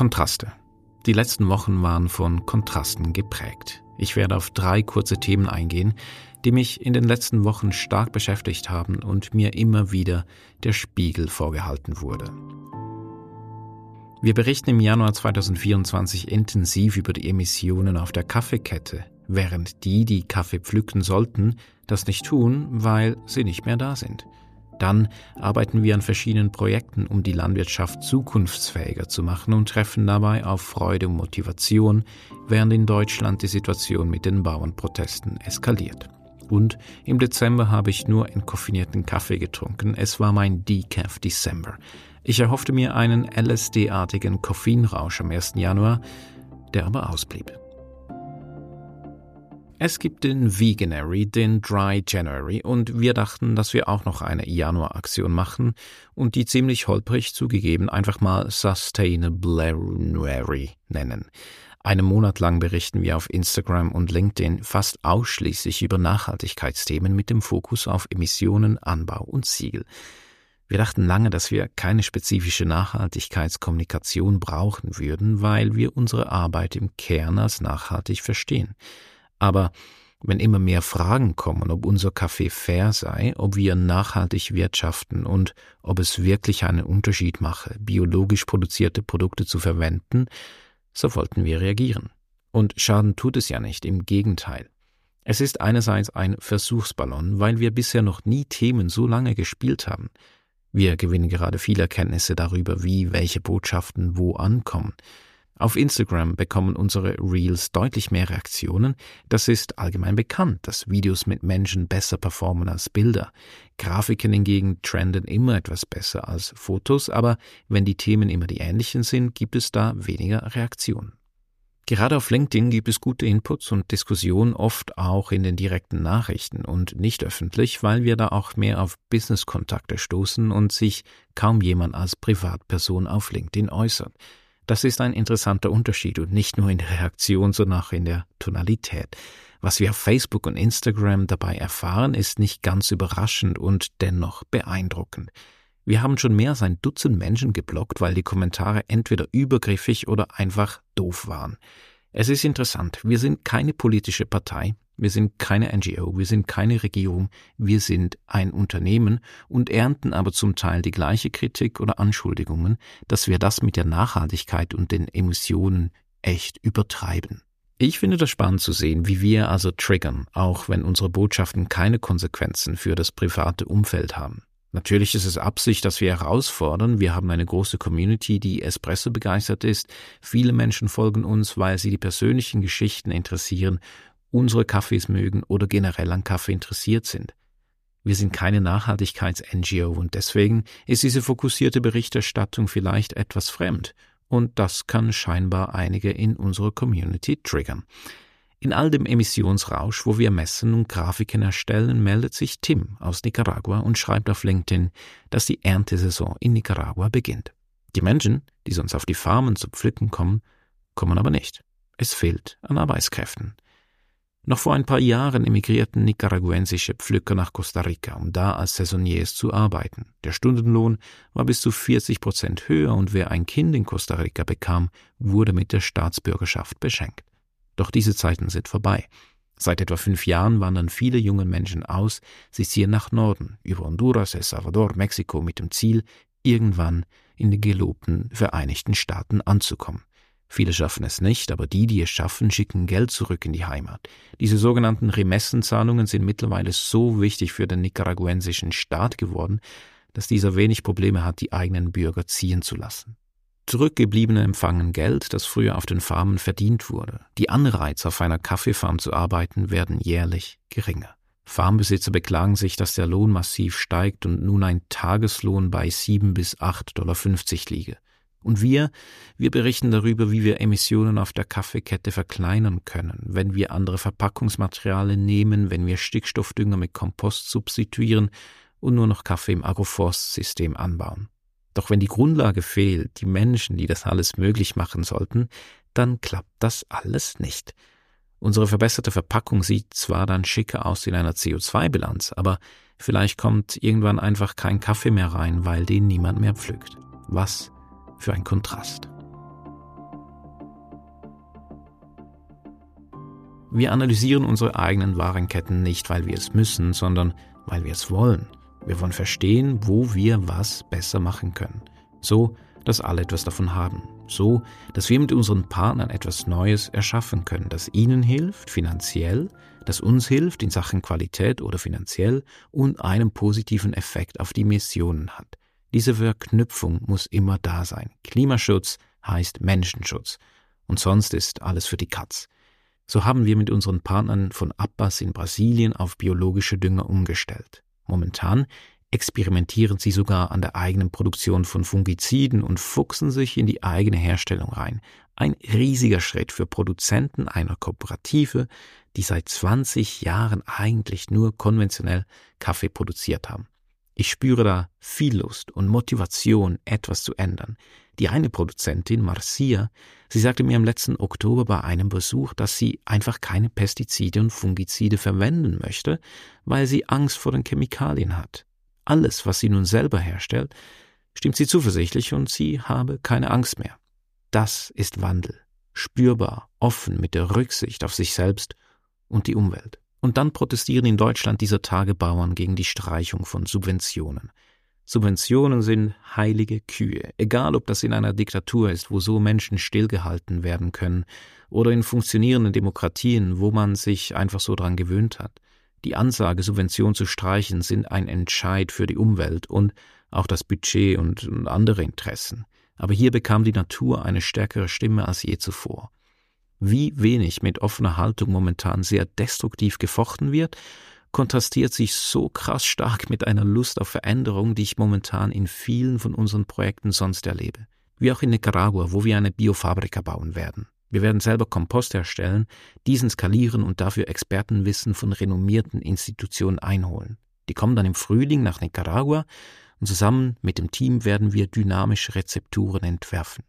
Kontraste. Die letzten Wochen waren von Kontrasten geprägt. Ich werde auf drei kurze Themen eingehen, die mich in den letzten Wochen stark beschäftigt haben und mir immer wieder der Spiegel vorgehalten wurde. Wir berichten im Januar 2024 intensiv über die Emissionen auf der Kaffeekette, während die, die Kaffee pflücken sollten, das nicht tun, weil sie nicht mehr da sind. Dann arbeiten wir an verschiedenen Projekten, um die Landwirtschaft zukunftsfähiger zu machen und treffen dabei auf Freude und Motivation, während in Deutschland die Situation mit den Bauernprotesten eskaliert. Und im Dezember habe ich nur entkoffinierten Kaffee getrunken. Es war mein Decaf December. Ich erhoffte mir einen LSD-artigen Koffeinrausch am 1. Januar, der aber ausblieb. Es gibt den Veganary, den Dry January und wir dachten, dass wir auch noch eine Januar-Aktion machen und die ziemlich holprig zugegeben einfach mal Sustainable nennen. Einen Monat lang berichten wir auf Instagram und LinkedIn fast ausschließlich über Nachhaltigkeitsthemen mit dem Fokus auf Emissionen, Anbau und Siegel. Wir dachten lange, dass wir keine spezifische Nachhaltigkeitskommunikation brauchen würden, weil wir unsere Arbeit im Kern als nachhaltig verstehen. Aber wenn immer mehr Fragen kommen, ob unser Kaffee fair sei, ob wir nachhaltig wirtschaften und ob es wirklich einen Unterschied mache, biologisch produzierte Produkte zu verwenden, so wollten wir reagieren. Und Schaden tut es ja nicht, im Gegenteil. Es ist einerseits ein Versuchsballon, weil wir bisher noch nie Themen so lange gespielt haben. Wir gewinnen gerade viele Erkenntnisse darüber, wie welche Botschaften wo ankommen. Auf Instagram bekommen unsere Reels deutlich mehr Reaktionen. Das ist allgemein bekannt, dass Videos mit Menschen besser performen als Bilder. Grafiken hingegen trenden immer etwas besser als Fotos, aber wenn die Themen immer die ähnlichen sind, gibt es da weniger Reaktionen. Gerade auf LinkedIn gibt es gute Inputs und Diskussionen, oft auch in den direkten Nachrichten und nicht öffentlich, weil wir da auch mehr auf Business-Kontakte stoßen und sich kaum jemand als Privatperson auf LinkedIn äußert. Das ist ein interessanter Unterschied und nicht nur in der Reaktion, sondern auch in der Tonalität. Was wir auf Facebook und Instagram dabei erfahren, ist nicht ganz überraschend und dennoch beeindruckend. Wir haben schon mehr als ein Dutzend Menschen geblockt, weil die Kommentare entweder übergriffig oder einfach doof waren. Es ist interessant, wir sind keine politische Partei, wir sind keine NGO, wir sind keine Regierung, wir sind ein Unternehmen und ernten aber zum Teil die gleiche Kritik oder Anschuldigungen, dass wir das mit der Nachhaltigkeit und den Emissionen echt übertreiben. Ich finde das spannend zu sehen, wie wir also triggern, auch wenn unsere Botschaften keine Konsequenzen für das private Umfeld haben. Natürlich ist es Absicht, dass wir herausfordern. Wir haben eine große Community, die Espresso begeistert ist. Viele Menschen folgen uns, weil sie die persönlichen Geschichten interessieren unsere Kaffees mögen oder generell an Kaffee interessiert sind. Wir sind keine Nachhaltigkeits-NGO und deswegen ist diese fokussierte Berichterstattung vielleicht etwas fremd und das kann scheinbar einige in unserer Community triggern. In all dem Emissionsrausch, wo wir messen und Grafiken erstellen, meldet sich Tim aus Nicaragua und schreibt auf LinkedIn, dass die Erntesaison in Nicaragua beginnt. Die Menschen, die sonst auf die Farmen zu pflücken kommen, kommen aber nicht. Es fehlt an Arbeitskräften. Noch vor ein paar Jahren emigrierten nicaraguensische Pflücker nach Costa Rica, um da als Saisoniers zu arbeiten. Der Stundenlohn war bis zu 40 Prozent höher und wer ein Kind in Costa Rica bekam, wurde mit der Staatsbürgerschaft beschenkt. Doch diese Zeiten sind vorbei. Seit etwa fünf Jahren wandern viele junge Menschen aus, sie ziehen nach Norden, über Honduras, El Salvador, Mexiko mit dem Ziel, irgendwann in den gelobten Vereinigten Staaten anzukommen. Viele schaffen es nicht, aber die, die es schaffen, schicken Geld zurück in die Heimat. Diese sogenannten Remessenzahlungen sind mittlerweile so wichtig für den nicaraguensischen Staat geworden, dass dieser wenig Probleme hat, die eigenen Bürger ziehen zu lassen. Zurückgebliebene empfangen Geld, das früher auf den Farmen verdient wurde. Die Anreize, auf einer Kaffeefarm zu arbeiten, werden jährlich geringer. Farmbesitzer beklagen sich, dass der Lohn massiv steigt und nun ein Tageslohn bei sieben bis acht Dollar fünfzig liege. Und wir, wir berichten darüber, wie wir Emissionen auf der Kaffeekette verkleinern können, wenn wir andere Verpackungsmaterialien nehmen, wenn wir Stickstoffdünger mit Kompost substituieren und nur noch Kaffee im Agroforstsystem anbauen. Doch wenn die Grundlage fehlt, die Menschen, die das alles möglich machen sollten, dann klappt das alles nicht. Unsere verbesserte Verpackung sieht zwar dann schicker aus in einer CO2-Bilanz, aber vielleicht kommt irgendwann einfach kein Kaffee mehr rein, weil den niemand mehr pflückt. Was für ein Kontrast. Wir analysieren unsere eigenen Warenketten nicht, weil wir es müssen, sondern weil wir es wollen. Wir wollen verstehen, wo wir was besser machen können. So, dass alle etwas davon haben. So, dass wir mit unseren Partnern etwas Neues erschaffen können, das ihnen hilft, finanziell, das uns hilft in Sachen Qualität oder finanziell und einen positiven Effekt auf die Missionen hat. Diese Verknüpfung muss immer da sein. Klimaschutz heißt Menschenschutz. Und sonst ist alles für die Katz. So haben wir mit unseren Partnern von Abbas in Brasilien auf biologische Dünger umgestellt. Momentan experimentieren sie sogar an der eigenen Produktion von Fungiziden und fuchsen sich in die eigene Herstellung rein. Ein riesiger Schritt für Produzenten einer Kooperative, die seit 20 Jahren eigentlich nur konventionell Kaffee produziert haben. Ich spüre da viel Lust und Motivation, etwas zu ändern. Die eine Produzentin, Marcia, sie sagte mir im letzten Oktober bei einem Besuch, dass sie einfach keine Pestizide und Fungizide verwenden möchte, weil sie Angst vor den Chemikalien hat. Alles, was sie nun selber herstellt, stimmt sie zuversichtlich und sie habe keine Angst mehr. Das ist Wandel, spürbar, offen mit der Rücksicht auf sich selbst und die Umwelt. Und dann protestieren in Deutschland dieser Tage Bauern gegen die Streichung von Subventionen. Subventionen sind heilige Kühe, egal ob das in einer Diktatur ist, wo so Menschen stillgehalten werden können, oder in funktionierenden Demokratien, wo man sich einfach so dran gewöhnt hat. Die Ansage, Subventionen zu streichen, sind ein Entscheid für die Umwelt und auch das Budget und andere Interessen. Aber hier bekam die Natur eine stärkere Stimme als je zuvor. Wie wenig mit offener Haltung momentan sehr destruktiv gefochten wird kontrastiert sich so krass stark mit einer Lust auf Veränderung, die ich momentan in vielen von unseren Projekten sonst erlebe. Wie auch in Nicaragua, wo wir eine Biofabrika bauen werden. Wir werden selber Kompost herstellen, diesen skalieren und dafür Expertenwissen von renommierten Institutionen einholen. Die kommen dann im Frühling nach Nicaragua und zusammen mit dem Team werden wir dynamische Rezepturen entwerfen.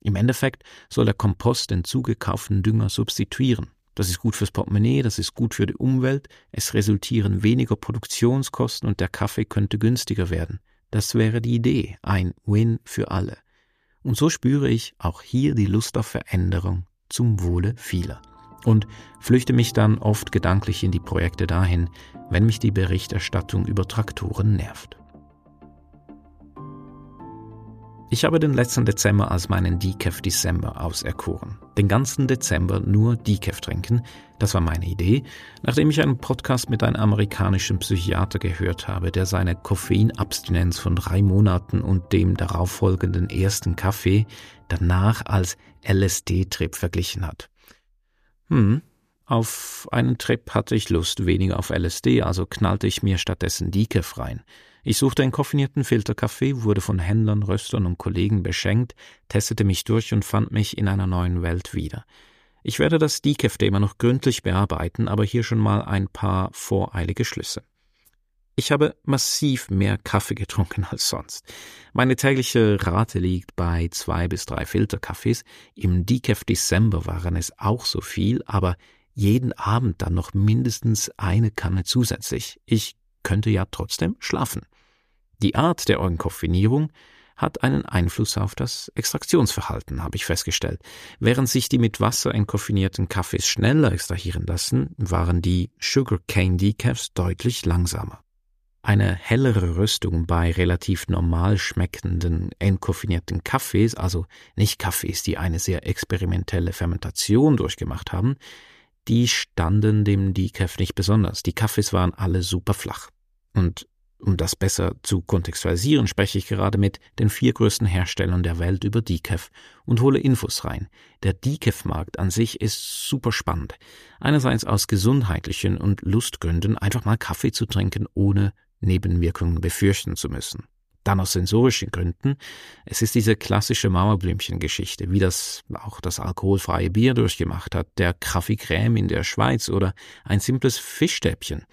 Im Endeffekt soll der Kompost den zugekauften Dünger substituieren. Das ist gut fürs Portemonnaie, das ist gut für die Umwelt, es resultieren weniger Produktionskosten und der Kaffee könnte günstiger werden. Das wäre die Idee, ein Win für alle. Und so spüre ich auch hier die Lust auf Veränderung zum Wohle vieler. Und flüchte mich dann oft gedanklich in die Projekte dahin, wenn mich die Berichterstattung über Traktoren nervt. Ich habe den letzten Dezember als meinen Decaf Dezember auserkoren. Den ganzen Dezember nur Decaf trinken, das war meine Idee, nachdem ich einen Podcast mit einem amerikanischen Psychiater gehört habe, der seine Koffeinabstinenz von drei Monaten und dem darauffolgenden ersten Kaffee danach als LSD-Trip verglichen hat. Hm, auf einen Trip hatte ich Lust, weniger auf LSD, also knallte ich mir stattdessen Decaf rein. Ich suchte einen koffinierten Filterkaffee, wurde von Händlern, Röstern und Kollegen beschenkt, testete mich durch und fand mich in einer neuen Welt wieder. Ich werde das Decaf-Thema noch gründlich bearbeiten, aber hier schon mal ein paar voreilige Schlüsse. Ich habe massiv mehr Kaffee getrunken als sonst. Meine tägliche Rate liegt bei zwei bis drei Filterkaffees. Im Decaf Dezember waren es auch so viel, aber jeden Abend dann noch mindestens eine Kanne zusätzlich. Ich könnte ja trotzdem schlafen. Die Art der Enkoffinierung hat einen Einfluss auf das Extraktionsverhalten, habe ich festgestellt. Während sich die mit Wasser entkoffinierten Kaffees schneller extrahieren lassen, waren die Sugarcane Decafs deutlich langsamer. Eine hellere Röstung bei relativ normal schmeckenden entkoffinierten Kaffees, also nicht Kaffees, die eine sehr experimentelle Fermentation durchgemacht haben, die standen dem Decaf nicht besonders. Die Kaffees waren alle super flach. Und um das besser zu kontextualisieren, spreche ich gerade mit den vier größten Herstellern der Welt über Decaf und hole Infos rein. Der Decaf-Markt an sich ist super spannend. Einerseits aus gesundheitlichen und Lustgründen einfach mal Kaffee zu trinken, ohne Nebenwirkungen befürchten zu müssen. Dann aus sensorischen Gründen. Es ist diese klassische Mauerblümchen-Geschichte, wie das auch das alkoholfreie Bier durchgemacht hat, der Kaffee Crème in der Schweiz oder ein simples Fischstäbchen.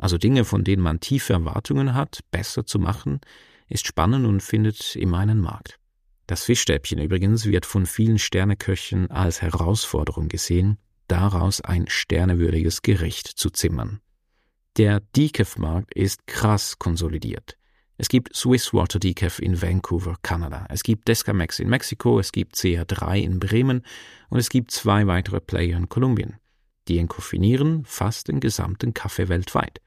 Also Dinge, von denen man tiefe Erwartungen hat, besser zu machen, ist spannend und findet immer einen Markt. Das Fischstäbchen übrigens wird von vielen Sterneköchen als Herausforderung gesehen, daraus ein sternewürdiges Gericht zu zimmern. Der Decaf-Markt ist krass konsolidiert. Es gibt Swiss Water Decaf in Vancouver, Kanada. Es gibt Descamex in Mexiko, es gibt CR3 in Bremen und es gibt zwei weitere Player in Kolumbien. Die entkoffinieren fast den gesamten Kaffee weltweit.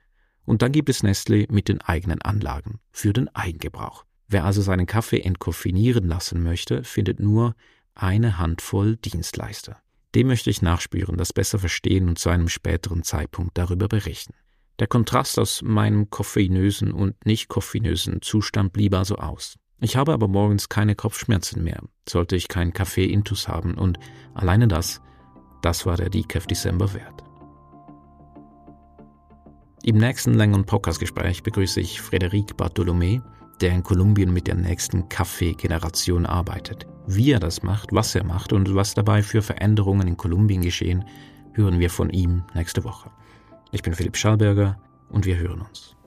Und dann gibt es Nestlé mit den eigenen Anlagen für den Eigengebrauch. Wer also seinen Kaffee entkoffinieren lassen möchte, findet nur eine Handvoll Dienstleister. Dem möchte ich nachspüren, das besser verstehen und zu einem späteren Zeitpunkt darüber berichten. Der Kontrast aus meinem koffeinösen und nicht koffeinösen Zustand blieb also aus. Ich habe aber morgens keine Kopfschmerzen mehr, sollte ich keinen Kaffee-Intus haben und alleine das, das war der Decaf December wert. Im nächsten längeren Podcast-Gespräch begrüße ich Frédéric Bartholomé, der in Kolumbien mit der nächsten Kaffee-Generation arbeitet. Wie er das macht, was er macht und was dabei für Veränderungen in Kolumbien geschehen, hören wir von ihm nächste Woche. Ich bin Philipp Schallberger und wir hören uns.